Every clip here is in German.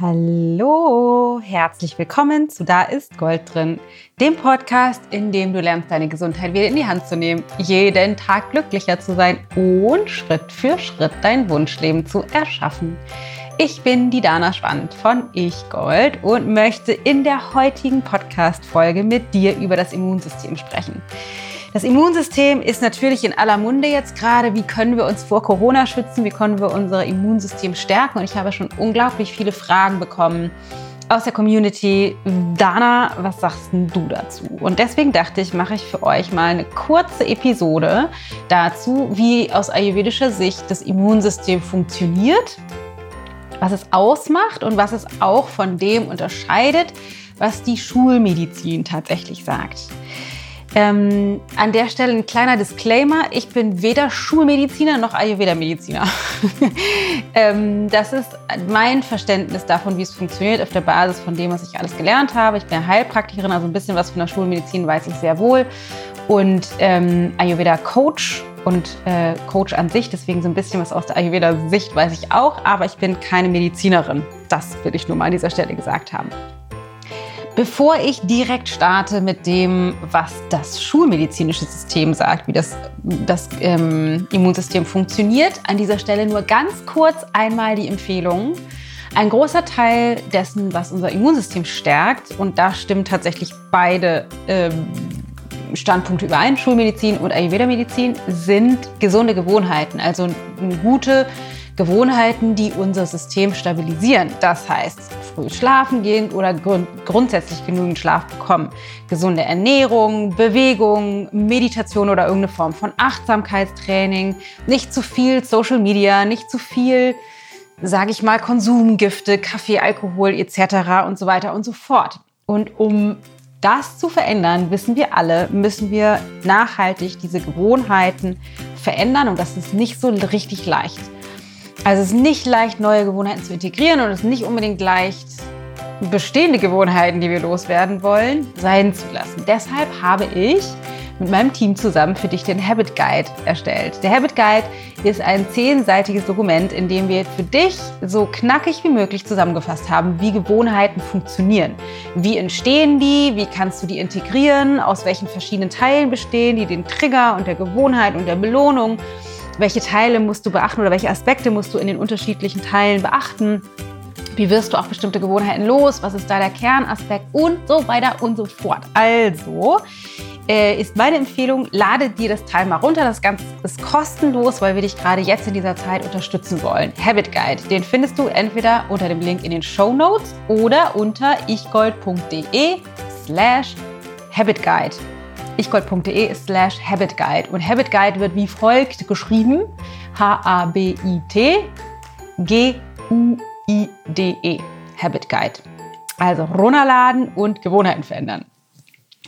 Hallo, herzlich willkommen zu Da ist Gold drin, dem Podcast, in dem du lernst, deine Gesundheit wieder in die Hand zu nehmen, jeden Tag glücklicher zu sein und Schritt für Schritt dein Wunschleben zu erschaffen. Ich bin die Dana Schwand von Ich Gold und möchte in der heutigen Podcast-Folge mit dir über das Immunsystem sprechen. Das Immunsystem ist natürlich in aller Munde jetzt gerade. Wie können wir uns vor Corona schützen? Wie können wir unser Immunsystem stärken? Und ich habe schon unglaublich viele Fragen bekommen aus der Community. Dana, was sagst du dazu? Und deswegen dachte ich, mache ich für euch mal eine kurze Episode dazu, wie aus ayurvedischer Sicht das Immunsystem funktioniert, was es ausmacht und was es auch von dem unterscheidet, was die Schulmedizin tatsächlich sagt. Ähm, an der Stelle ein kleiner Disclaimer. Ich bin weder Schulmediziner noch Ayurveda-Mediziner. ähm, das ist mein Verständnis davon, wie es funktioniert, auf der Basis von dem, was ich alles gelernt habe. Ich bin Heilpraktikerin, also ein bisschen was von der Schulmedizin weiß ich sehr wohl. Und ähm, Ayurveda-Coach und äh, Coach an sich. Deswegen so ein bisschen was aus der Ayurveda-Sicht weiß ich auch. Aber ich bin keine Medizinerin. Das will ich nur mal an dieser Stelle gesagt haben. Bevor ich direkt starte mit dem, was das schulmedizinische System sagt, wie das, das ähm, Immunsystem funktioniert, an dieser Stelle nur ganz kurz einmal die Empfehlung. Ein großer Teil dessen, was unser Immunsystem stärkt, und da stimmen tatsächlich beide ähm, Standpunkte überein, Schulmedizin und Ayurveda-Medizin, sind gesunde Gewohnheiten, also eine gute Gewohnheiten, die unser System stabilisieren. Das heißt, früh schlafen gehen oder grund grundsätzlich genügend Schlaf bekommen. Gesunde Ernährung, Bewegung, Meditation oder irgendeine Form von Achtsamkeitstraining. Nicht zu viel Social Media, nicht zu viel, sage ich mal, Konsumgifte, Kaffee, Alkohol etc. und so weiter und so fort. Und um das zu verändern, wissen wir alle, müssen wir nachhaltig diese Gewohnheiten verändern und das ist nicht so richtig leicht. Also es ist nicht leicht, neue Gewohnheiten zu integrieren und es ist nicht unbedingt leicht, bestehende Gewohnheiten, die wir loswerden wollen, sein zu lassen. Deshalb habe ich mit meinem Team zusammen für dich den Habit Guide erstellt. Der Habit Guide ist ein zehnseitiges Dokument, in dem wir für dich so knackig wie möglich zusammengefasst haben, wie Gewohnheiten funktionieren. Wie entstehen die? Wie kannst du die integrieren? Aus welchen verschiedenen Teilen bestehen die? Den Trigger und der Gewohnheit und der Belohnung welche Teile musst du beachten oder welche Aspekte musst du in den unterschiedlichen Teilen beachten. Wie wirst du auch bestimmte Gewohnheiten los? Was ist da der Kernaspekt? Und so weiter und so fort. Also äh, ist meine Empfehlung, lade dir das Teil mal runter. Das Ganze ist kostenlos, weil wir dich gerade jetzt in dieser Zeit unterstützen wollen. Habit Guide, den findest du entweder unter dem Link in den Show Notes oder unter ichgold.de slash Habit Guide ichgold.de slash habitguide. Und Habit Guide wird wie folgt geschrieben. H-A-B-I-T G-U-I-D-E. Habit Guide. Also runterladen und Gewohnheiten verändern.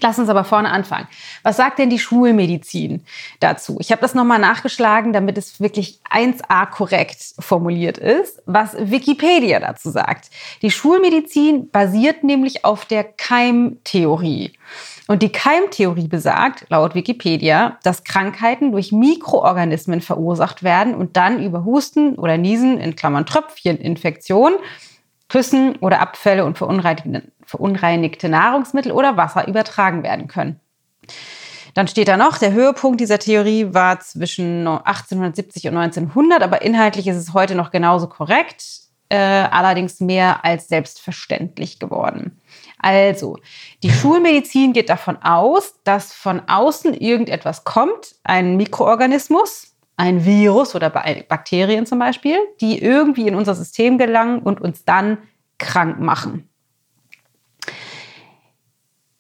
Lass uns aber vorne anfangen. Was sagt denn die Schulmedizin dazu? Ich habe das nochmal nachgeschlagen, damit es wirklich 1a korrekt formuliert ist, was Wikipedia dazu sagt. Die Schulmedizin basiert nämlich auf der Keimtheorie. Und die Keimtheorie besagt, laut Wikipedia, dass Krankheiten durch Mikroorganismen verursacht werden und dann über Husten oder Niesen, in Klammern Tröpfchen, Infektion, Küssen oder Abfälle und verunreinigte Nahrungsmittel oder Wasser übertragen werden können. Dann steht da noch, der Höhepunkt dieser Theorie war zwischen 1870 und 1900, aber inhaltlich ist es heute noch genauso korrekt, äh, allerdings mehr als selbstverständlich geworden. Also, die Schulmedizin geht davon aus, dass von außen irgendetwas kommt, ein Mikroorganismus, ein Virus oder Bakterien zum Beispiel, die irgendwie in unser System gelangen und uns dann krank machen.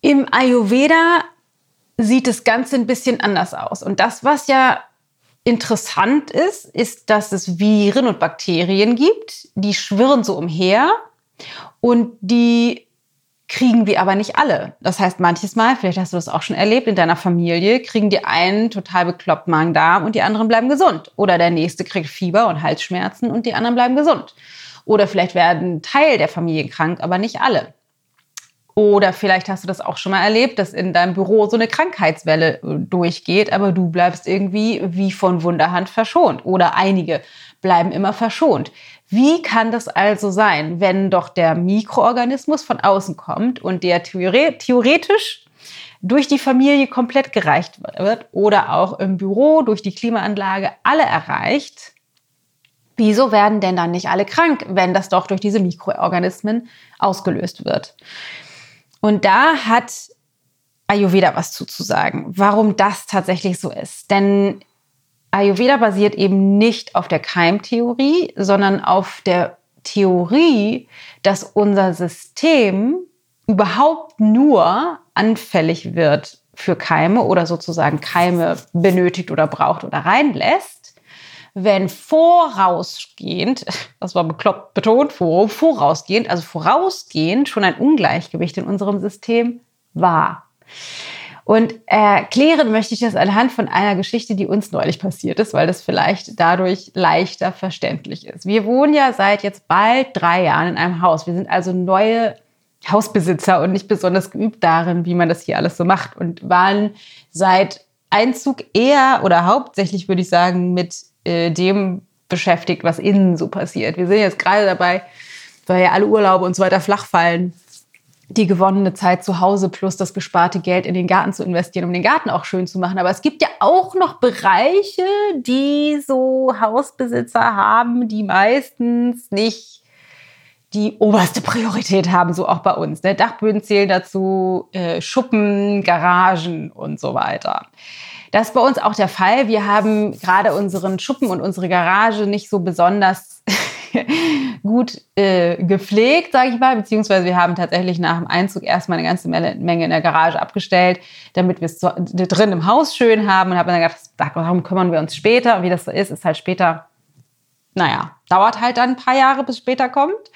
Im Ayurveda sieht das Ganze ein bisschen anders aus. Und das, was ja interessant ist, ist, dass es Viren und Bakterien gibt, die schwirren so umher und die kriegen wir aber nicht alle. Das heißt, manches Mal, vielleicht hast du das auch schon erlebt, in deiner Familie kriegen die einen total bekloppt Magen-Darm und die anderen bleiben gesund. Oder der nächste kriegt Fieber und Halsschmerzen und die anderen bleiben gesund. Oder vielleicht werden Teil der Familie krank, aber nicht alle. Oder vielleicht hast du das auch schon mal erlebt, dass in deinem Büro so eine Krankheitswelle äh, durchgeht, aber du bleibst irgendwie wie von Wunderhand verschont. Oder einige bleiben immer verschont. Wie kann das also sein, wenn doch der Mikroorganismus von außen kommt und der theoretisch durch die Familie komplett gereicht wird oder auch im Büro durch die Klimaanlage alle erreicht? Wieso werden denn dann nicht alle krank, wenn das doch durch diese Mikroorganismen ausgelöst wird? Und da hat Ayurveda was zuzusagen, warum das tatsächlich so ist. Denn Ayurveda basiert eben nicht auf der Keimtheorie, sondern auf der Theorie, dass unser System überhaupt nur anfällig wird für Keime oder sozusagen Keime benötigt oder braucht oder reinlässt, wenn vorausgehend, das war bekloppt betont, vorausgehend, also vorausgehend schon ein Ungleichgewicht in unserem System war. Und erklären möchte ich das anhand von einer Geschichte, die uns neulich passiert ist, weil das vielleicht dadurch leichter verständlich ist. Wir wohnen ja seit jetzt bald drei Jahren in einem Haus. Wir sind also neue Hausbesitzer und nicht besonders geübt darin, wie man das hier alles so macht und waren seit Einzug eher oder hauptsächlich, würde ich sagen, mit äh, dem beschäftigt, was innen so passiert. Wir sind jetzt gerade dabei, weil ja alle Urlaube und so weiter flach fallen, die gewonnene Zeit zu Hause plus das gesparte Geld in den Garten zu investieren, um den Garten auch schön zu machen. Aber es gibt ja auch noch Bereiche, die so Hausbesitzer haben, die meistens nicht die oberste Priorität haben, so auch bei uns. Ne? Dachböden zählen dazu, äh, Schuppen, Garagen und so weiter. Das ist bei uns auch der Fall. Wir haben gerade unseren Schuppen und unsere Garage nicht so besonders gut äh, gepflegt, sage ich mal, beziehungsweise wir haben tatsächlich nach dem Einzug erstmal eine ganze Menge in der Garage abgestellt, damit wir es drin im Haus schön haben und haben dann gedacht, darum kümmern wir uns später. Und wie das so ist, ist halt später, naja, dauert halt dann ein paar Jahre, bis später kommt.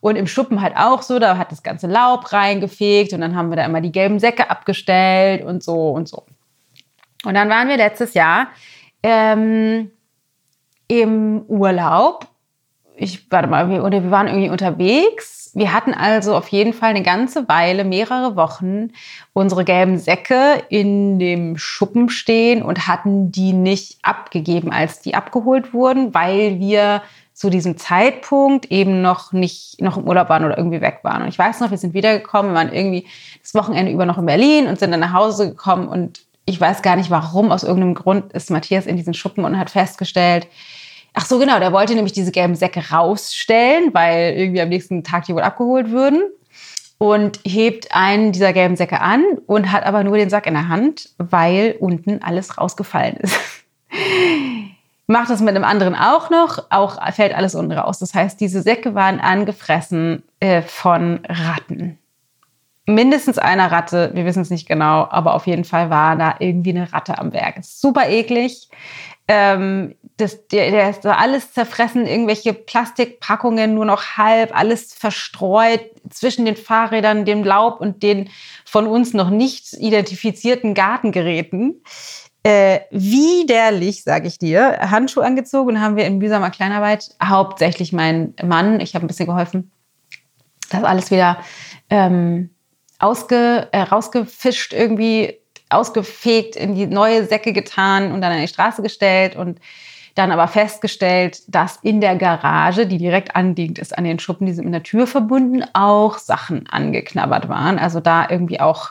Und im Schuppen halt auch so, da hat das ganze Laub reingefegt und dann haben wir da immer die gelben Säcke abgestellt und so und so. Und dann waren wir letztes Jahr ähm, im Urlaub ich, warte mal, wir, oder wir waren irgendwie unterwegs. Wir hatten also auf jeden Fall eine ganze Weile, mehrere Wochen, unsere gelben Säcke in dem Schuppen stehen und hatten die nicht abgegeben, als die abgeholt wurden, weil wir zu diesem Zeitpunkt eben noch nicht noch im Urlaub waren oder irgendwie weg waren. Und ich weiß noch, wir sind wiedergekommen, wir waren irgendwie das Wochenende über noch in Berlin und sind dann nach Hause gekommen und ich weiß gar nicht warum, aus irgendeinem Grund ist Matthias in diesen Schuppen und hat festgestellt, Ach so, genau. Der wollte nämlich diese gelben Säcke rausstellen, weil irgendwie am nächsten Tag die wohl abgeholt würden. Und hebt einen dieser gelben Säcke an und hat aber nur den Sack in der Hand, weil unten alles rausgefallen ist. Macht das mit einem anderen auch noch, auch fällt alles unten raus. Das heißt, diese Säcke waren angefressen äh, von Ratten. Mindestens einer Ratte, wir wissen es nicht genau, aber auf jeden Fall war da irgendwie eine Ratte am Werk. Super eklig. Ähm, das, der, der ist alles zerfressen, irgendwelche Plastikpackungen nur noch halb, alles verstreut zwischen den Fahrrädern, dem Laub und den von uns noch nicht identifizierten Gartengeräten. Äh, widerlich, sage ich dir. Handschuhe angezogen und haben wir in mühsamer Kleinarbeit hauptsächlich mein Mann, ich habe ein bisschen geholfen, das alles wieder ähm, ausge, äh, rausgefischt irgendwie ausgefegt, in die neue Säcke getan und dann an die Straße gestellt und dann aber festgestellt, dass in der Garage, die direkt anliegend ist an den Schuppen, die sind mit der Tür verbunden, auch Sachen angeknabbert waren. Also da irgendwie auch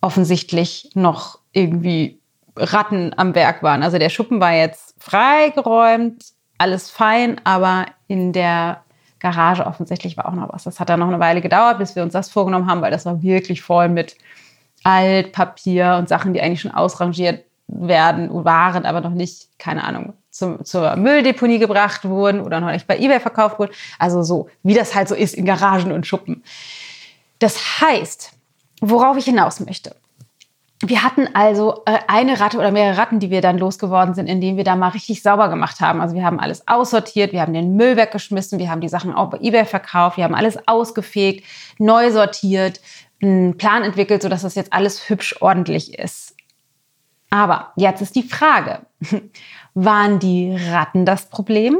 offensichtlich noch irgendwie Ratten am Werk waren. Also der Schuppen war jetzt freigeräumt, alles fein, aber in der Garage offensichtlich war auch noch was. Das hat dann noch eine Weile gedauert, bis wir uns das vorgenommen haben, weil das war wirklich voll mit Altpapier und Sachen, die eigentlich schon ausrangiert werden, waren, aber noch nicht, keine Ahnung, zum, zur Mülldeponie gebracht wurden oder noch nicht bei eBay verkauft wurden. Also so, wie das halt so ist in Garagen und Schuppen. Das heißt, worauf ich hinaus möchte. Wir hatten also äh, eine Ratte oder mehrere Ratten, die wir dann losgeworden sind, indem wir da mal richtig sauber gemacht haben. Also wir haben alles aussortiert, wir haben den Müll weggeschmissen, wir haben die Sachen auch bei eBay verkauft, wir haben alles ausgefegt, neu sortiert, einen Plan entwickelt, sodass das jetzt alles hübsch ordentlich ist. Aber jetzt ist die Frage, waren die Ratten das Problem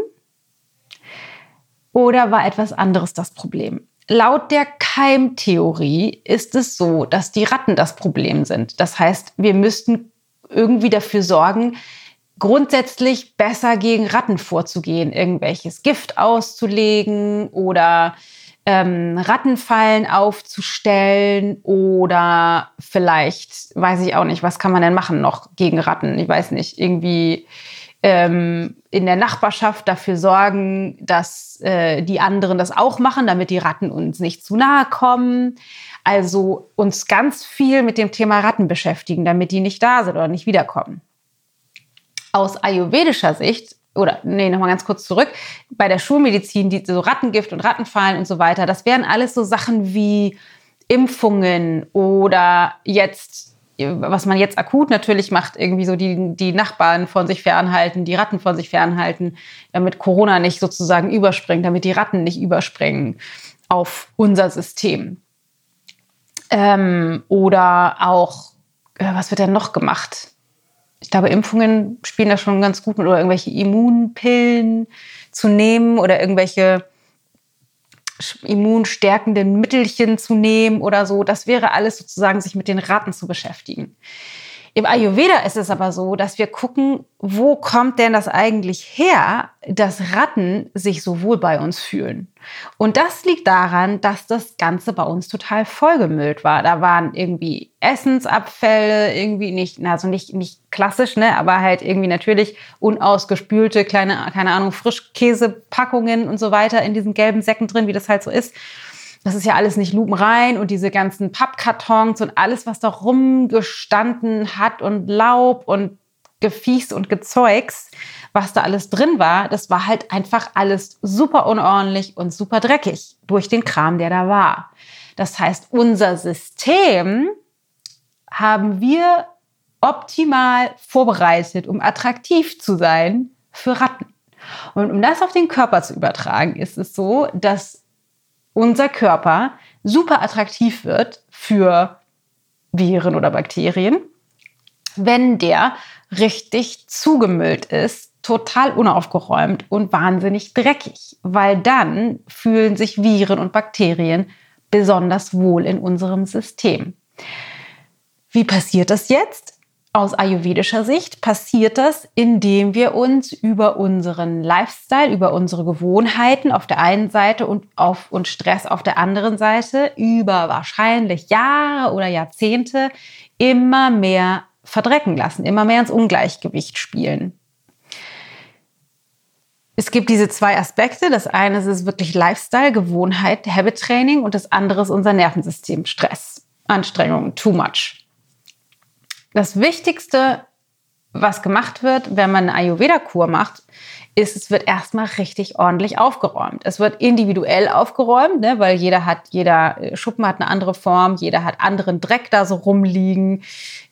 oder war etwas anderes das Problem? Laut der Keimtheorie ist es so, dass die Ratten das Problem sind. Das heißt, wir müssten irgendwie dafür sorgen, grundsätzlich besser gegen Ratten vorzugehen, irgendwelches Gift auszulegen oder ähm, Rattenfallen aufzustellen oder vielleicht, weiß ich auch nicht, was kann man denn machen noch gegen Ratten? Ich weiß nicht, irgendwie ähm, in der Nachbarschaft dafür sorgen, dass äh, die anderen das auch machen, damit die Ratten uns nicht zu nahe kommen. Also uns ganz viel mit dem Thema Ratten beschäftigen, damit die nicht da sind oder nicht wiederkommen. Aus ayurvedischer Sicht oder nee, nochmal ganz kurz zurück, bei der Schulmedizin, die so Rattengift und Rattenfallen und so weiter, das wären alles so Sachen wie Impfungen oder jetzt was man jetzt akut natürlich macht, irgendwie so die, die Nachbarn von sich fernhalten, die Ratten von sich fernhalten, damit Corona nicht sozusagen überspringt, damit die Ratten nicht überspringen auf unser System. Ähm, oder auch, äh, was wird denn noch gemacht? Ich glaube, Impfungen spielen da schon ganz gut mit oder irgendwelche Immunpillen zu nehmen oder irgendwelche immunstärkenden Mittelchen zu nehmen oder so. Das wäre alles sozusagen, sich mit den Ratten zu beschäftigen. Im Ayurveda ist es aber so, dass wir gucken, wo kommt denn das eigentlich her, dass Ratten sich so wohl bei uns fühlen. Und das liegt daran, dass das Ganze bei uns total vollgemüllt war. Da waren irgendwie Essensabfälle, irgendwie nicht, also nicht, nicht klassisch, ne, aber halt irgendwie natürlich unausgespülte kleine, keine Ahnung, Frischkäsepackungen und so weiter in diesen gelben Säcken drin, wie das halt so ist das ist ja alles nicht lupenrein und diese ganzen Pappkartons und alles, was da rumgestanden hat und Laub und Gefies und Gezeugs, was da alles drin war, das war halt einfach alles super unordentlich und super dreckig durch den Kram, der da war. Das heißt, unser System haben wir optimal vorbereitet, um attraktiv zu sein für Ratten. Und um das auf den Körper zu übertragen, ist es so, dass unser Körper super attraktiv wird für Viren oder Bakterien, wenn der richtig zugemüllt ist, total unaufgeräumt und wahnsinnig dreckig, weil dann fühlen sich Viren und Bakterien besonders wohl in unserem System. Wie passiert das jetzt? Aus ayurvedischer Sicht passiert das, indem wir uns über unseren Lifestyle, über unsere Gewohnheiten auf der einen Seite und, auf, und Stress auf der anderen Seite über wahrscheinlich Jahre oder Jahrzehnte immer mehr verdrecken lassen, immer mehr ins Ungleichgewicht spielen. Es gibt diese zwei Aspekte. Das eine ist wirklich Lifestyle, Gewohnheit, Habit Training und das andere ist unser Nervensystem, Stress, Anstrengung, too much. Das Wichtigste, was gemacht wird, wenn man eine Ayurveda-Kur macht, ist, es wird erstmal richtig ordentlich aufgeräumt. Es wird individuell aufgeräumt, ne, weil jeder hat, jeder äh, Schuppen hat eine andere Form, jeder hat anderen Dreck da so rumliegen.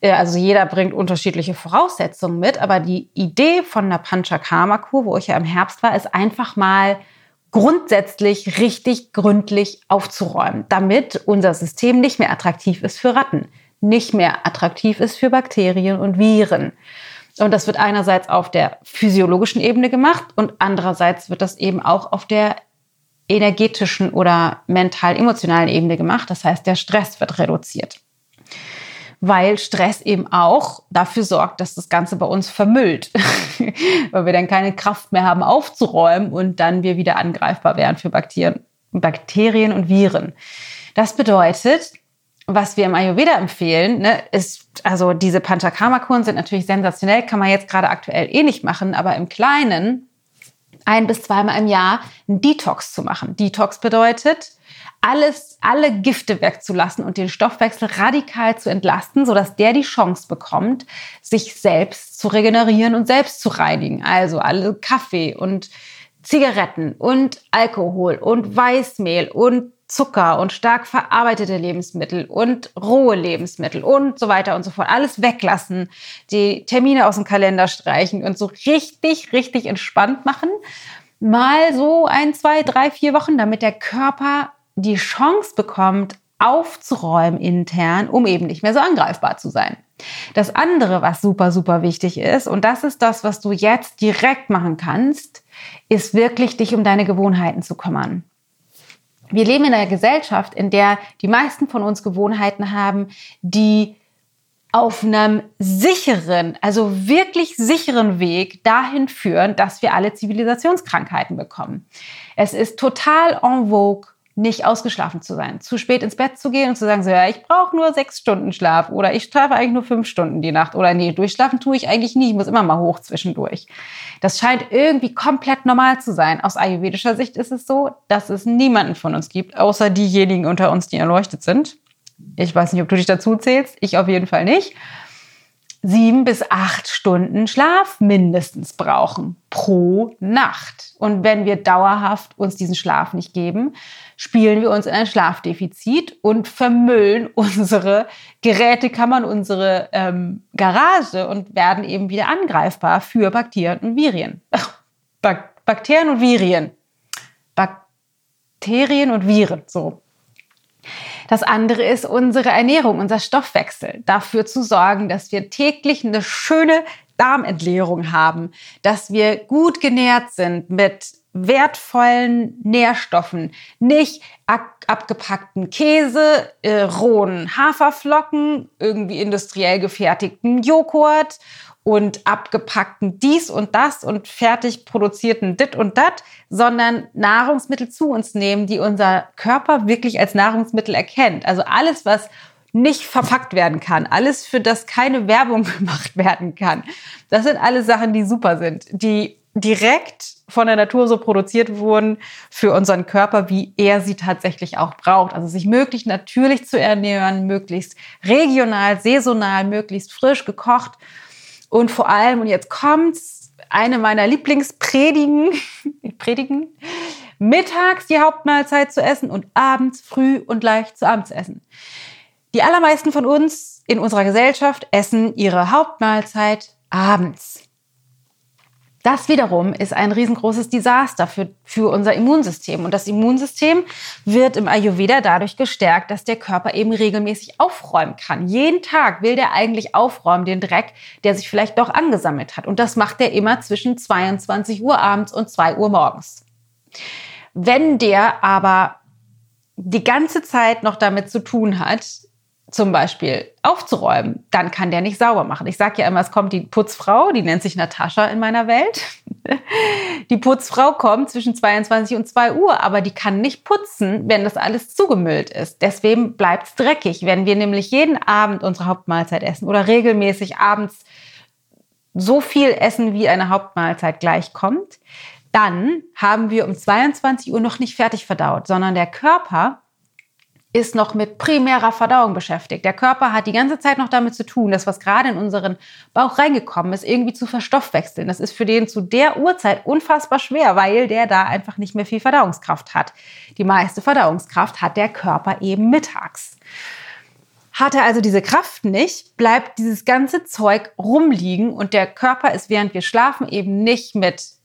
Äh, also jeder bringt unterschiedliche Voraussetzungen mit. Aber die Idee von einer Panchakarma-Kur, wo ich ja im Herbst war, ist einfach mal grundsätzlich richtig gründlich aufzuräumen, damit unser System nicht mehr attraktiv ist für Ratten nicht mehr attraktiv ist für Bakterien und Viren. Und das wird einerseits auf der physiologischen Ebene gemacht und andererseits wird das eben auch auf der energetischen oder mental-emotionalen Ebene gemacht. Das heißt, der Stress wird reduziert. Weil Stress eben auch dafür sorgt, dass das Ganze bei uns vermüllt. Weil wir dann keine Kraft mehr haben aufzuräumen und dann wir wieder angreifbar wären für Bakterien, Bakterien und Viren. Das bedeutet, was wir im Ayurveda empfehlen, ne, ist, also diese Panchakarma-Kuren sind natürlich sensationell, kann man jetzt gerade aktuell eh nicht machen, aber im Kleinen ein bis zweimal im Jahr einen Detox zu machen. Detox bedeutet, alles, alle Gifte wegzulassen und den Stoffwechsel radikal zu entlasten, sodass der die Chance bekommt, sich selbst zu regenerieren und selbst zu reinigen. Also alle Kaffee und Zigaretten und Alkohol und Weißmehl und Zucker und stark verarbeitete Lebensmittel und rohe Lebensmittel und so weiter und so fort. Alles weglassen, die Termine aus dem Kalender streichen und so richtig, richtig entspannt machen. Mal so ein, zwei, drei, vier Wochen, damit der Körper die Chance bekommt, aufzuräumen intern, um eben nicht mehr so angreifbar zu sein. Das andere, was super, super wichtig ist, und das ist das, was du jetzt direkt machen kannst, ist wirklich dich um deine Gewohnheiten zu kümmern. Wir leben in einer Gesellschaft, in der die meisten von uns Gewohnheiten haben, die auf einem sicheren, also wirklich sicheren Weg dahin führen, dass wir alle Zivilisationskrankheiten bekommen. Es ist total en vogue, nicht ausgeschlafen zu sein, zu spät ins Bett zu gehen und zu sagen, so, ja, ich brauche nur sechs Stunden Schlaf oder ich schlafe eigentlich nur fünf Stunden die Nacht oder nee, durchschlafen tue ich eigentlich nie, ich muss immer mal hoch zwischendurch. Das scheint irgendwie komplett normal zu sein. Aus ayurvedischer Sicht ist es so, dass es niemanden von uns gibt, außer diejenigen unter uns, die erleuchtet sind. Ich weiß nicht, ob du dich dazu zählst, ich auf jeden Fall nicht sieben bis acht Stunden Schlaf mindestens brauchen pro Nacht. Und wenn wir dauerhaft uns diesen Schlaf nicht geben, spielen wir uns in ein Schlafdefizit und vermüllen unsere Gerätekammern, unsere ähm, Garage und werden eben wieder angreifbar für Bakterien und Viren. Bak Bakterien und Viren. Bakterien und Viren, so. Das andere ist unsere Ernährung, unser Stoffwechsel. Dafür zu sorgen, dass wir täglich eine schöne Darmentleerung haben, dass wir gut genährt sind mit wertvollen Nährstoffen, nicht abgepackten Käse, äh, rohen Haferflocken, irgendwie industriell gefertigten Joghurt und abgepackten dies und das und fertig produzierten dit und dat, sondern Nahrungsmittel zu uns nehmen, die unser Körper wirklich als Nahrungsmittel erkennt. Also alles, was nicht verpackt werden kann, alles, für das keine Werbung gemacht werden kann. Das sind alles Sachen, die super sind, die direkt von der Natur so produziert wurden für unseren Körper, wie er sie tatsächlich auch braucht. Also sich möglichst natürlich zu ernähren, möglichst regional, saisonal, möglichst frisch gekocht und vor allem, und jetzt kommt's, eine meiner Lieblingspredigen, Predigen, mittags die Hauptmahlzeit zu essen und abends früh und leicht zu Abend zu essen. Die allermeisten von uns in unserer Gesellschaft essen ihre Hauptmahlzeit abends. Das wiederum ist ein riesengroßes Desaster für, für unser Immunsystem. Und das Immunsystem wird im Ayurveda dadurch gestärkt, dass der Körper eben regelmäßig aufräumen kann. Jeden Tag will der eigentlich aufräumen, den Dreck, der sich vielleicht doch angesammelt hat. Und das macht er immer zwischen 22 Uhr abends und 2 Uhr morgens. Wenn der aber die ganze Zeit noch damit zu tun hat, zum Beispiel aufzuräumen, dann kann der nicht sauber machen. Ich sage ja immer, es kommt die Putzfrau, die nennt sich Natascha in meiner Welt. Die Putzfrau kommt zwischen 22 und 2 Uhr, aber die kann nicht putzen, wenn das alles zugemüllt ist. Deswegen bleibt es dreckig. Wenn wir nämlich jeden Abend unsere Hauptmahlzeit essen oder regelmäßig abends so viel essen, wie eine Hauptmahlzeit gleichkommt, dann haben wir um 22 Uhr noch nicht fertig verdaut, sondern der Körper ist noch mit primärer Verdauung beschäftigt. Der Körper hat die ganze Zeit noch damit zu tun, das, was gerade in unseren Bauch reingekommen ist, irgendwie zu verstoffwechseln. Das ist für den zu der Uhrzeit unfassbar schwer, weil der da einfach nicht mehr viel Verdauungskraft hat. Die meiste Verdauungskraft hat der Körper eben mittags. Hat er also diese Kraft nicht, bleibt dieses ganze Zeug rumliegen und der Körper ist, während wir schlafen, eben nicht mit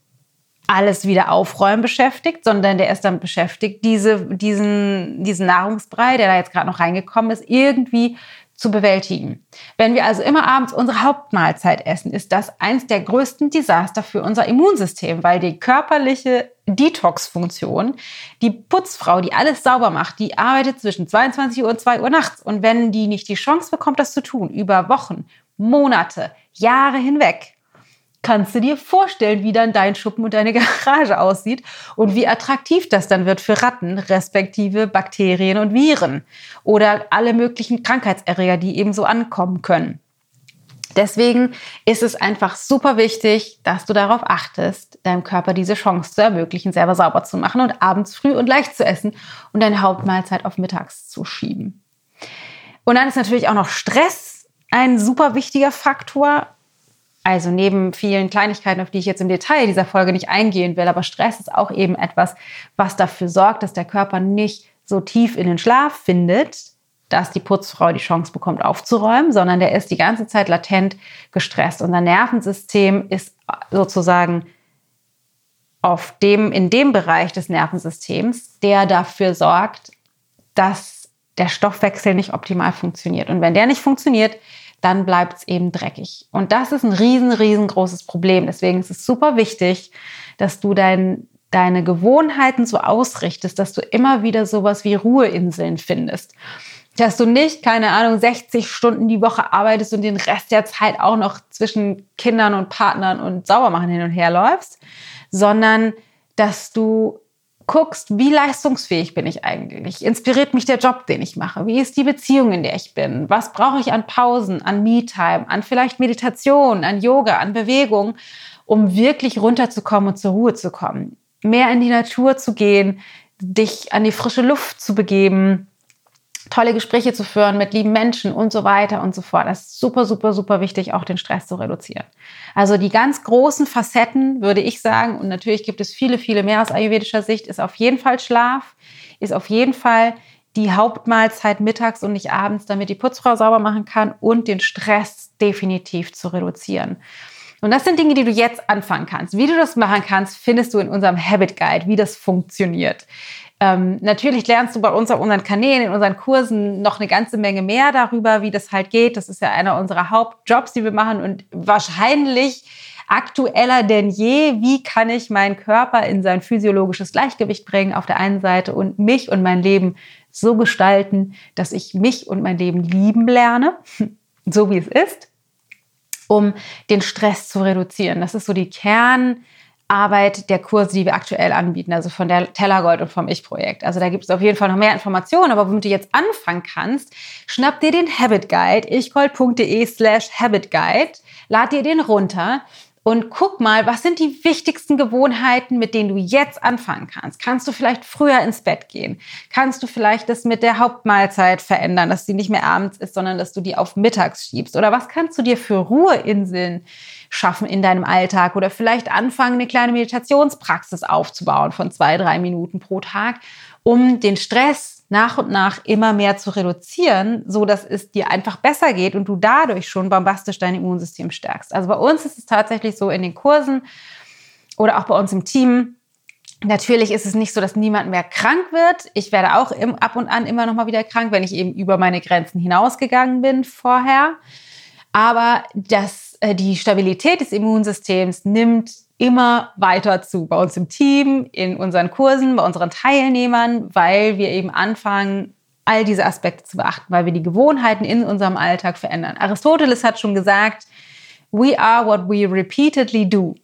alles wieder aufräumen beschäftigt, sondern der ist dann beschäftigt, diese, diesen, diesen Nahrungsbrei, der da jetzt gerade noch reingekommen ist, irgendwie zu bewältigen. Wenn wir also immer abends unsere Hauptmahlzeit essen, ist das eins der größten Desaster für unser Immunsystem, weil die körperliche Detox-Funktion, die Putzfrau, die alles sauber macht, die arbeitet zwischen 22 Uhr und 2 Uhr nachts. Und wenn die nicht die Chance bekommt, das zu tun, über Wochen, Monate, Jahre hinweg, kannst du dir vorstellen, wie dann dein Schuppen und deine Garage aussieht und wie attraktiv das dann wird für Ratten, respektive Bakterien und Viren oder alle möglichen Krankheitserreger, die eben so ankommen können. Deswegen ist es einfach super wichtig, dass du darauf achtest, deinem Körper diese Chance zu ermöglichen, selber sauber zu machen und abends früh und leicht zu essen und deine Hauptmahlzeit auf mittags zu schieben. Und dann ist natürlich auch noch Stress ein super wichtiger Faktor. Also neben vielen Kleinigkeiten, auf die ich jetzt im Detail dieser Folge nicht eingehen will, aber Stress ist auch eben etwas, was dafür sorgt, dass der Körper nicht so tief in den Schlaf findet, dass die Putzfrau die Chance bekommt aufzuräumen, sondern der ist die ganze Zeit latent gestresst. Unser Nervensystem ist sozusagen auf dem, in dem Bereich des Nervensystems, der dafür sorgt, dass der Stoffwechsel nicht optimal funktioniert. Und wenn der nicht funktioniert, dann bleibt es eben dreckig. Und das ist ein riesen, riesengroßes Problem. Deswegen ist es super wichtig, dass du dein, deine Gewohnheiten so ausrichtest, dass du immer wieder sowas wie Ruheinseln findest. dass du nicht, keine Ahnung, 60 Stunden die Woche arbeitest und den Rest der Zeit auch noch zwischen Kindern und Partnern und Saubermachen hin und her läufst, sondern dass du guckst, wie leistungsfähig bin ich eigentlich? Inspiriert mich der Job, den ich mache? Wie ist die Beziehung, in der ich bin? Was brauche ich an Pausen, an Me-Time, an vielleicht Meditation, an Yoga, an Bewegung, um wirklich runterzukommen und zur Ruhe zu kommen? Mehr in die Natur zu gehen, dich an die frische Luft zu begeben, tolle Gespräche zu führen mit lieben Menschen und so weiter und so fort. Das ist super, super, super wichtig, auch den Stress zu reduzieren. Also die ganz großen Facetten, würde ich sagen, und natürlich gibt es viele, viele mehr aus ayurvedischer Sicht, ist auf jeden Fall Schlaf, ist auf jeden Fall die Hauptmahlzeit mittags und nicht abends, damit die Putzfrau sauber machen kann und den Stress definitiv zu reduzieren. Und das sind Dinge, die du jetzt anfangen kannst. Wie du das machen kannst, findest du in unserem Habit Guide, wie das funktioniert. Ähm, natürlich lernst du bei uns auf unseren Kanälen, in unseren Kursen noch eine ganze Menge mehr darüber, wie das halt geht. Das ist ja einer unserer Hauptjobs, die wir machen und wahrscheinlich aktueller denn je. Wie kann ich meinen Körper in sein physiologisches Gleichgewicht bringen auf der einen Seite und mich und mein Leben so gestalten, dass ich mich und mein Leben lieben lerne, so wie es ist, um den Stress zu reduzieren. Das ist so die Kern Arbeit der Kurse, die wir aktuell anbieten, also von der Tellergold und vom Ich-Projekt. Also da gibt es auf jeden Fall noch mehr Informationen, aber womit du jetzt anfangen kannst, schnapp dir den Habit Guide, ichgold.de slash Habit Guide, lad dir den runter und guck mal, was sind die wichtigsten Gewohnheiten, mit denen du jetzt anfangen kannst? Kannst du vielleicht früher ins Bett gehen? Kannst du vielleicht das mit der Hauptmahlzeit verändern, dass sie nicht mehr abends ist, sondern dass du die auf mittags schiebst? Oder was kannst du dir für Ruheinseln schaffen in deinem Alltag? Oder vielleicht anfangen, eine kleine Meditationspraxis aufzubauen von zwei, drei Minuten pro Tag, um den Stress nach und nach immer mehr zu reduzieren, so dass es dir einfach besser geht und du dadurch schon bombastisch dein Immunsystem stärkst. Also bei uns ist es tatsächlich so in den Kursen oder auch bei uns im Team. Natürlich ist es nicht so, dass niemand mehr krank wird. Ich werde auch im, ab und an immer noch mal wieder krank, wenn ich eben über meine Grenzen hinausgegangen bin vorher. Aber das, äh, die Stabilität des Immunsystems nimmt immer weiter zu bei uns im Team, in unseren Kursen, bei unseren Teilnehmern, weil wir eben anfangen, all diese Aspekte zu beachten, weil wir die Gewohnheiten in unserem Alltag verändern. Aristoteles hat schon gesagt, we are what we repeatedly do.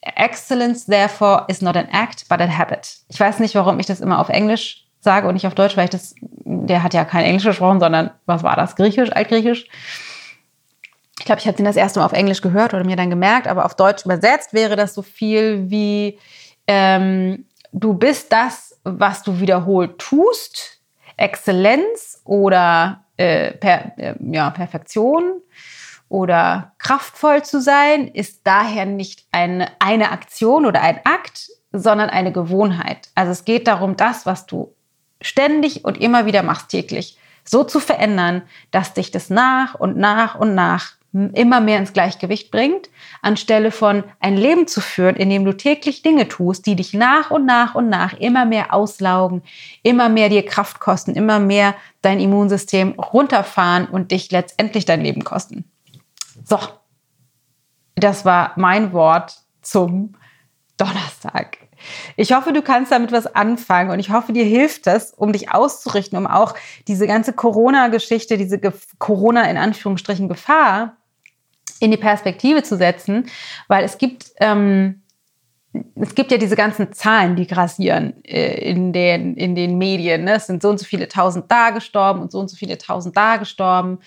Excellence, therefore, is not an act, but a habit. Ich weiß nicht, warum ich das immer auf Englisch sage und nicht auf Deutsch, weil ich das, der hat ja kein Englisch gesprochen, sondern was war das? Griechisch, Altgriechisch ich glaube, ich habe den das erste Mal auf Englisch gehört oder mir dann gemerkt, aber auf Deutsch übersetzt wäre das so viel wie ähm, du bist das, was du wiederholt tust, Exzellenz oder äh, per, äh, ja, Perfektion oder kraftvoll zu sein, ist daher nicht eine, eine Aktion oder ein Akt, sondern eine Gewohnheit. Also es geht darum, das, was du ständig und immer wieder machst täglich, so zu verändern, dass dich das nach und nach und nach immer mehr ins Gleichgewicht bringt, anstelle von ein Leben zu führen, in dem du täglich Dinge tust, die dich nach und nach und nach immer mehr auslaugen, immer mehr dir Kraft kosten, immer mehr dein Immunsystem runterfahren und dich letztendlich dein Leben kosten. So, das war mein Wort zum Donnerstag. Ich hoffe, du kannst damit was anfangen und ich hoffe, dir hilft das, um dich auszurichten, um auch diese ganze Corona-Geschichte, diese Corona in Anführungsstrichen Gefahr in die Perspektive zu setzen, weil es gibt, ähm, es gibt ja diese ganzen Zahlen, die grassieren äh, in, den, in den Medien. Ne? Es sind so und so viele tausend da gestorben und so und so viele tausend da gestorben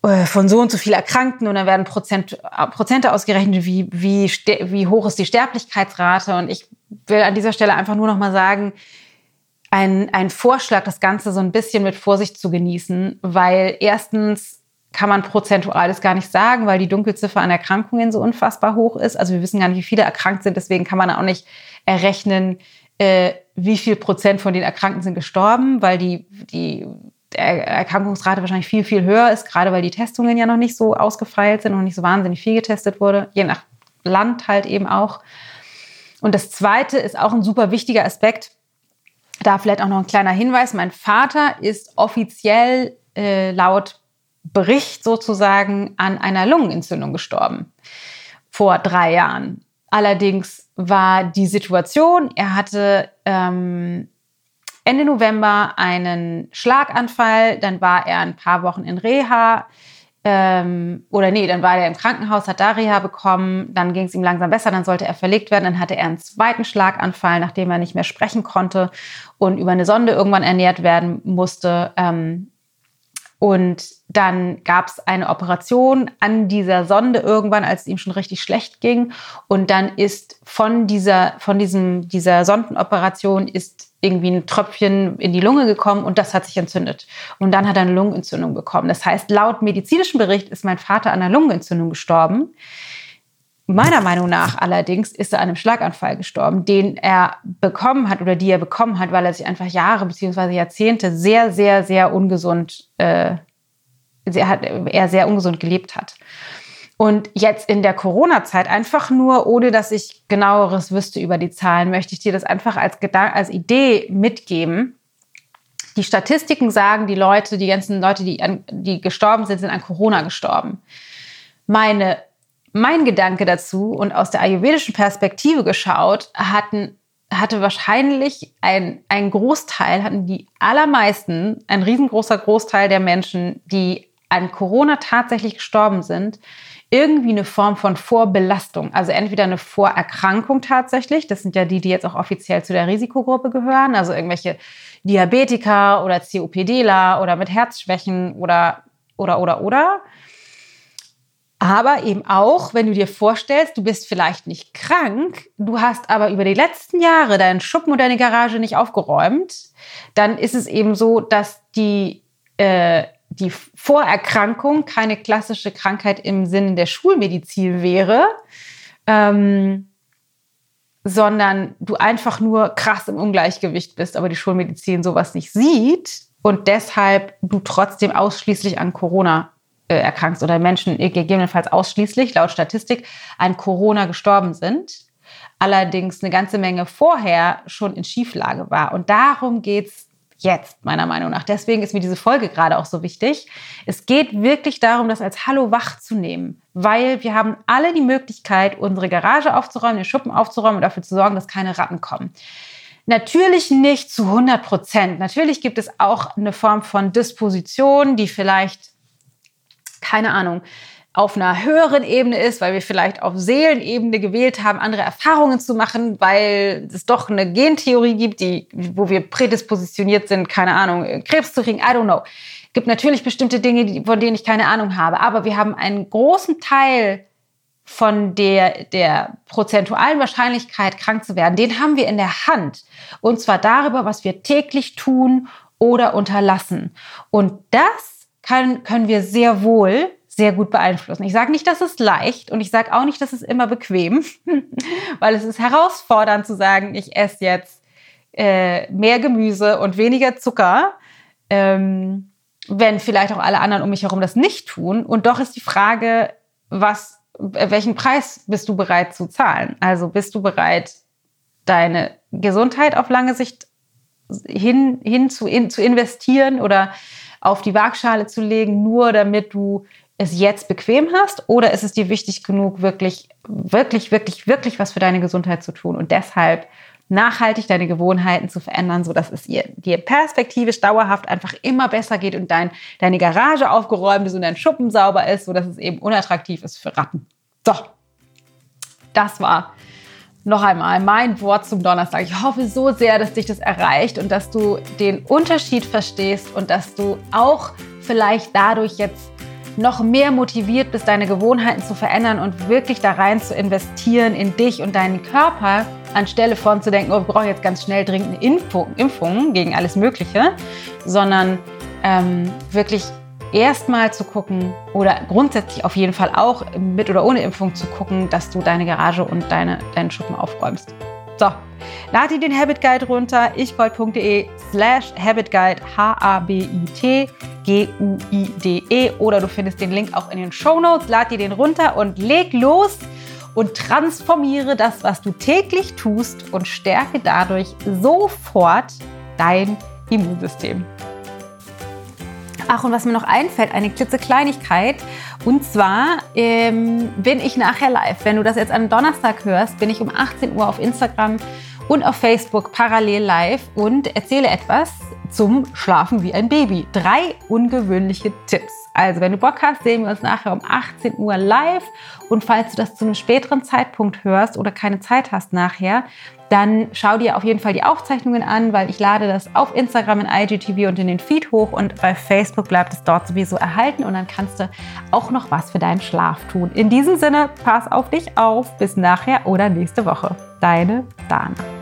von so und so viel Erkrankten und dann werden Prozent, Prozente ausgerechnet, wie, wie, wie hoch ist die Sterblichkeitsrate. Und ich will an dieser Stelle einfach nur noch mal sagen, ein, ein Vorschlag, das Ganze so ein bisschen mit Vorsicht zu genießen, weil erstens kann man prozentual das gar nicht sagen, weil die Dunkelziffer an Erkrankungen so unfassbar hoch ist. Also wir wissen gar nicht, wie viele erkrankt sind. Deswegen kann man auch nicht errechnen, äh, wie viel Prozent von den Erkrankten sind gestorben, weil die, die Erkrankungsrate wahrscheinlich viel, viel höher ist, gerade weil die Testungen ja noch nicht so ausgefeilt sind und nicht so wahnsinnig viel getestet wurde. Je nach Land halt eben auch. Und das Zweite ist auch ein super wichtiger Aspekt. Da vielleicht auch noch ein kleiner Hinweis. Mein Vater ist offiziell äh, laut Bericht sozusagen an einer Lungenentzündung gestorben vor drei Jahren. Allerdings war die Situation, er hatte, ähm, Ende November einen Schlaganfall, dann war er ein paar Wochen in Reha. Ähm, oder nee, dann war er im Krankenhaus, hat da Reha bekommen, dann ging es ihm langsam besser, dann sollte er verlegt werden, dann hatte er einen zweiten Schlaganfall, nachdem er nicht mehr sprechen konnte und über eine Sonde irgendwann ernährt werden musste. Ähm, und dann gab es eine Operation an dieser Sonde irgendwann, als es ihm schon richtig schlecht ging. Und dann ist von dieser, von diesem, dieser Sondenoperation ist irgendwie ein Tröpfchen in die Lunge gekommen und das hat sich entzündet. Und dann hat er eine Lungenentzündung bekommen. Das heißt, laut medizinischem Bericht ist mein Vater an einer Lungenentzündung gestorben. Meiner Meinung nach allerdings ist er an einem Schlaganfall gestorben, den er bekommen hat oder die er bekommen hat, weil er sich einfach Jahre bzw. Jahrzehnte sehr, sehr, sehr ungesund, äh, sehr, hat, er sehr ungesund gelebt hat. Und jetzt in der Corona-Zeit einfach nur, ohne dass ich genaueres wüsste über die Zahlen, möchte ich dir das einfach als, Gedank als Idee mitgeben. Die Statistiken sagen, die Leute, die ganzen Leute, die, an, die gestorben sind, sind an Corona gestorben. Meine mein Gedanke dazu und aus der ayurvedischen Perspektive geschaut, hatten, hatte wahrscheinlich ein, ein Großteil, hatten die allermeisten, ein riesengroßer Großteil der Menschen, die an Corona tatsächlich gestorben sind, irgendwie eine Form von Vorbelastung. Also entweder eine Vorerkrankung tatsächlich, das sind ja die, die jetzt auch offiziell zu der Risikogruppe gehören, also irgendwelche Diabetiker oder COPDler oder mit Herzschwächen oder, oder, oder, oder. Aber eben auch, wenn du dir vorstellst, du bist vielleicht nicht krank, du hast aber über die letzten Jahre deinen Schuppen und deine Garage nicht aufgeräumt, dann ist es eben so, dass die, äh, die Vorerkrankung keine klassische Krankheit im Sinne der Schulmedizin wäre, ähm, sondern du einfach nur krass im Ungleichgewicht bist, aber die Schulmedizin sowas nicht sieht und deshalb du trotzdem ausschließlich an Corona äh, erkrankst oder Menschen gegebenenfalls ausschließlich laut Statistik an Corona gestorben sind. Allerdings eine ganze Menge vorher schon in Schieflage war. Und darum geht's jetzt, meiner Meinung nach. Deswegen ist mir diese Folge gerade auch so wichtig. Es geht wirklich darum, das als Hallo wach zu nehmen, weil wir haben alle die Möglichkeit, unsere Garage aufzuräumen, den Schuppen aufzuräumen und dafür zu sorgen, dass keine Ratten kommen. Natürlich nicht zu 100 Prozent. Natürlich gibt es auch eine Form von Disposition, die vielleicht keine Ahnung, auf einer höheren Ebene ist, weil wir vielleicht auf Seelenebene gewählt haben, andere Erfahrungen zu machen, weil es doch eine Gentheorie gibt, die, wo wir prädispositioniert sind, keine Ahnung, Krebs zu kriegen, I don't know. Es gibt natürlich bestimmte Dinge, von denen ich keine Ahnung habe, aber wir haben einen großen Teil von der, der prozentualen Wahrscheinlichkeit, krank zu werden, den haben wir in der Hand. Und zwar darüber, was wir täglich tun oder unterlassen. Und das kann, können wir sehr wohl sehr gut beeinflussen. Ich sage nicht, dass es leicht und ich sage auch nicht, dass es immer bequem, weil es ist herausfordernd zu sagen, ich esse jetzt äh, mehr Gemüse und weniger Zucker, ähm, wenn vielleicht auch alle anderen um mich herum das nicht tun. Und doch ist die Frage, was, welchen Preis bist du bereit zu zahlen? Also bist du bereit, deine Gesundheit auf lange Sicht hin, hin zu, in, zu investieren oder auf die Waagschale zu legen, nur damit du es jetzt bequem hast? Oder ist es dir wichtig genug, wirklich, wirklich, wirklich, wirklich was für deine Gesundheit zu tun und deshalb nachhaltig deine Gewohnheiten zu verändern, sodass es dir perspektivisch dauerhaft einfach immer besser geht und dein, deine Garage aufgeräumt ist und dein Schuppen sauber ist, sodass es eben unattraktiv ist für Ratten. So, das war noch einmal mein Wort zum Donnerstag. Ich hoffe so sehr, dass dich das erreicht und dass du den Unterschied verstehst und dass du auch vielleicht dadurch jetzt noch mehr motiviert bist, deine Gewohnheiten zu verändern und wirklich da rein zu investieren in dich und deinen Körper, anstelle von zu denken, oh, wir brauchen jetzt ganz schnell dringend eine Impfung, Impfung gegen alles Mögliche, sondern ähm, wirklich erstmal zu gucken oder grundsätzlich auf jeden Fall auch mit oder ohne Impfung zu gucken, dass du deine Garage und deine, deinen Schuppen aufräumst. So, lad dir den Habit Guide runter, ichgold.de slash Habit Guide, H-A-B-I-T G-U-I-D-E oder du findest den Link auch in den Show Notes. Lad dir den runter und leg los und transformiere das, was du täglich tust und stärke dadurch sofort dein Immunsystem. Ach, und was mir noch einfällt, eine klitzekleinigkeit. Und zwar ähm, bin ich nachher live. Wenn du das jetzt am Donnerstag hörst, bin ich um 18 Uhr auf Instagram und auf Facebook parallel live und erzähle etwas zum Schlafen wie ein Baby. Drei ungewöhnliche Tipps. Also, wenn du Bock hast, sehen wir uns nachher um 18 Uhr live. Und falls du das zu einem späteren Zeitpunkt hörst oder keine Zeit hast nachher, dann schau dir auf jeden Fall die Aufzeichnungen an, weil ich lade das auf Instagram, in IGTV und in den Feed hoch und bei Facebook bleibt es dort sowieso erhalten und dann kannst du auch noch was für deinen Schlaf tun. In diesem Sinne, pass auf dich auf. Bis nachher oder nächste Woche. Deine Dana.